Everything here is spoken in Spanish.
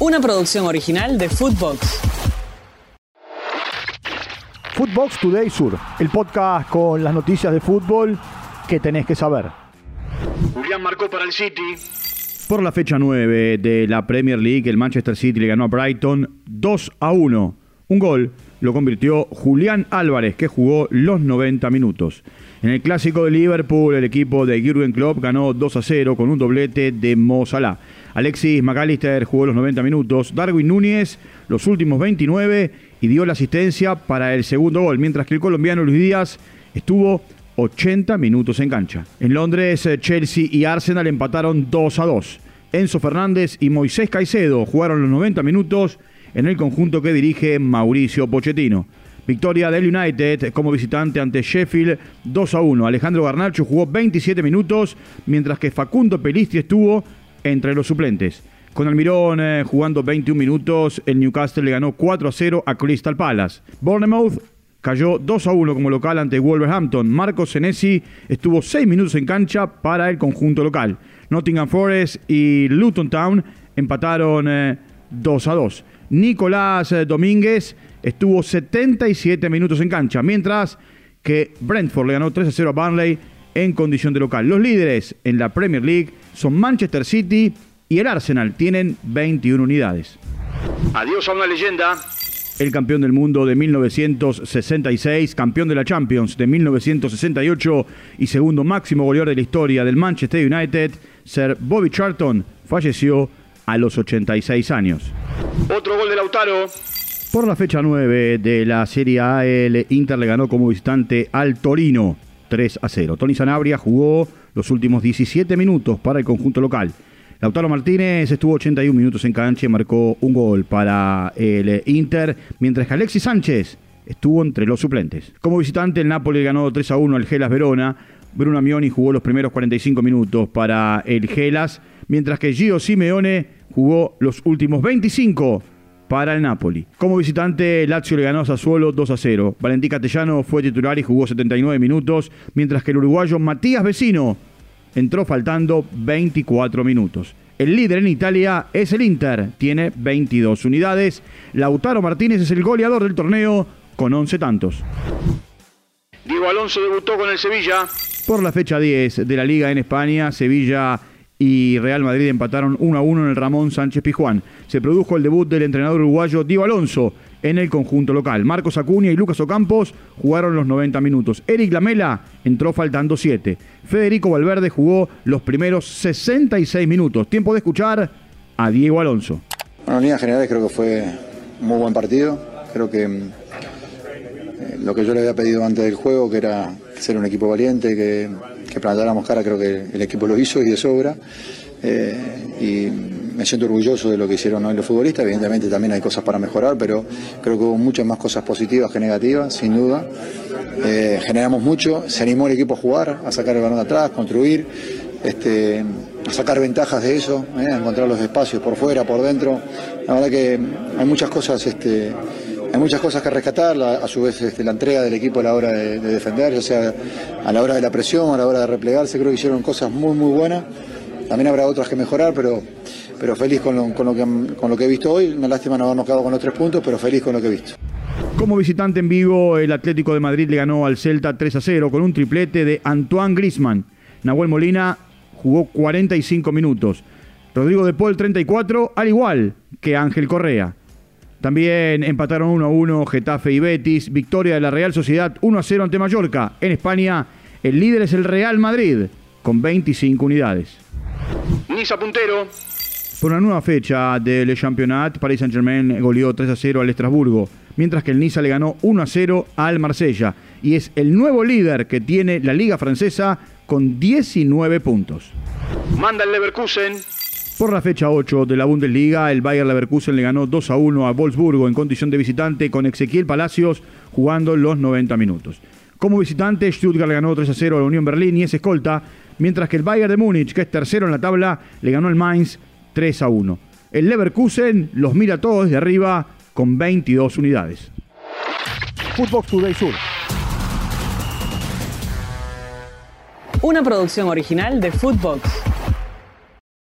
Una producción original de Footbox. Footbox Today Sur, el podcast con las noticias de fútbol que tenés que saber. Julián marcó para el City. Por la fecha 9 de la Premier League, el Manchester City le ganó a Brighton 2 a 1. Un gol lo convirtió Julián Álvarez, que jugó los 90 minutos. En el clásico de Liverpool, el equipo de Jürgen Klopp ganó 2 a 0 con un doblete de Mo Salah. Alexis McAllister jugó los 90 minutos, Darwin Núñez los últimos 29 y dio la asistencia para el segundo gol, mientras que el colombiano Luis Díaz estuvo 80 minutos en cancha. En Londres, eh, Chelsea y Arsenal empataron 2 a 2. Enzo Fernández y Moisés Caicedo jugaron los 90 minutos en el conjunto que dirige Mauricio Pochettino. Victoria del United como visitante ante Sheffield 2 a 1. Alejandro Garnacho jugó 27 minutos, mientras que Facundo Pelistri estuvo entre los suplentes. Con Almirón eh, jugando 21 minutos, el Newcastle le ganó 4 a 0 a Crystal Palace. Bournemouth cayó 2 a 1 como local ante Wolverhampton. Marcos Senesi estuvo 6 minutos en cancha para el conjunto local. Nottingham Forest y Luton Town empataron 2 eh, a 2. Nicolás eh, Domínguez estuvo 77 minutos en cancha, mientras que Brentford le ganó 3 a 0 a Burnley en condición de local. Los líderes en la Premier League son Manchester City y el Arsenal, tienen 21 unidades. Adiós a una leyenda. El campeón del mundo de 1966, campeón de la Champions de 1968 y segundo máximo goleador de la historia del Manchester United, Sir Bobby Charlton, falleció a los 86 años. Otro gol de Lautaro. Por la fecha 9 de la Serie A, el Inter le ganó como visitante al Torino 3 a 0. Tony Sanabria jugó los últimos 17 minutos para el conjunto local. Lautaro Martínez estuvo 81 minutos en cancha y marcó un gol para el Inter, mientras que Alexis Sánchez estuvo entre los suplentes. Como visitante, el Napoli ganó 3 a 1 al Gelas Verona. Bruno Mioni jugó los primeros 45 minutos para el Gelas, mientras que Gio Simeone jugó los últimos 25 para el Napoli. Como visitante, Lazio le ganó a Sassuolo 2 a 0. Valentín Castellano fue titular y jugó 79 minutos, mientras que el uruguayo Matías Vecino entró faltando 24 minutos. El líder en Italia es el Inter, tiene 22 unidades. Lautaro Martínez es el goleador del torneo con 11 tantos. Diego Alonso debutó con el Sevilla. Por la fecha 10 de la Liga en España, Sevilla y Real Madrid empataron 1 a 1 en el Ramón Sánchez Pijuán. Se produjo el debut del entrenador uruguayo Diego Alonso en el conjunto local. Marcos Acuña y Lucas Ocampos jugaron los 90 minutos. Eric Lamela entró faltando 7. Federico Valverde jugó los primeros 66 minutos. Tiempo de escuchar a Diego Alonso. Bueno, en líneas generales creo que fue un muy buen partido. Creo que eh, lo que yo le había pedido antes del juego, que era ser un equipo valiente, que, que plantáramos cara, creo que el equipo lo hizo y de sobra. Eh, y me siento orgulloso de lo que hicieron hoy los futbolistas. Evidentemente también hay cosas para mejorar, pero creo que hubo muchas más cosas positivas que negativas, sin duda. Eh, generamos mucho, se animó el equipo a jugar, a sacar el balón de atrás, construir, este, a sacar ventajas de eso, eh, a encontrar los espacios por fuera, por dentro. La verdad que hay muchas cosas. Este, hay muchas cosas que rescatar, a su vez este, la entrega del equipo a la hora de, de defender, ya sea a la hora de la presión, a la hora de replegarse, creo que hicieron cosas muy, muy buenas. También habrá otras que mejorar, pero pero feliz con lo, con lo, que, con lo que he visto hoy. Una lástima no habernos quedado con los tres puntos, pero feliz con lo que he visto. Como visitante en Vigo, el Atlético de Madrid le ganó al Celta 3 a 0 con un triplete de Antoine Grisman. Nahuel Molina jugó 45 minutos. Rodrigo de Paul 34, al igual que Ángel Correa. También empataron 1 a 1 Getafe y Betis. Victoria de la Real Sociedad 1 a 0 ante Mallorca. En España, el líder es el Real Madrid con 25 unidades. Niza puntero. Por una nueva fecha del Championnat, Paris Saint-Germain goleó 3 a 0 al Estrasburgo, mientras que el Niza le ganó 1 a 0 al Marsella y es el nuevo líder que tiene la Liga Francesa con 19 puntos. Manda el Leverkusen. Por la fecha 8 de la Bundesliga, el Bayer Leverkusen le ganó 2 a 1 a Wolfsburgo en condición de visitante con Ezequiel Palacios jugando los 90 minutos. Como visitante, Stuttgart le ganó 3 a 0 a la Unión Berlín y es escolta, mientras que el Bayern de Múnich, que es tercero en la tabla, le ganó al Mainz 3 a 1. El Leverkusen los mira todos desde arriba con 22 unidades. Footbox Today Sur. Una producción original de Footbox.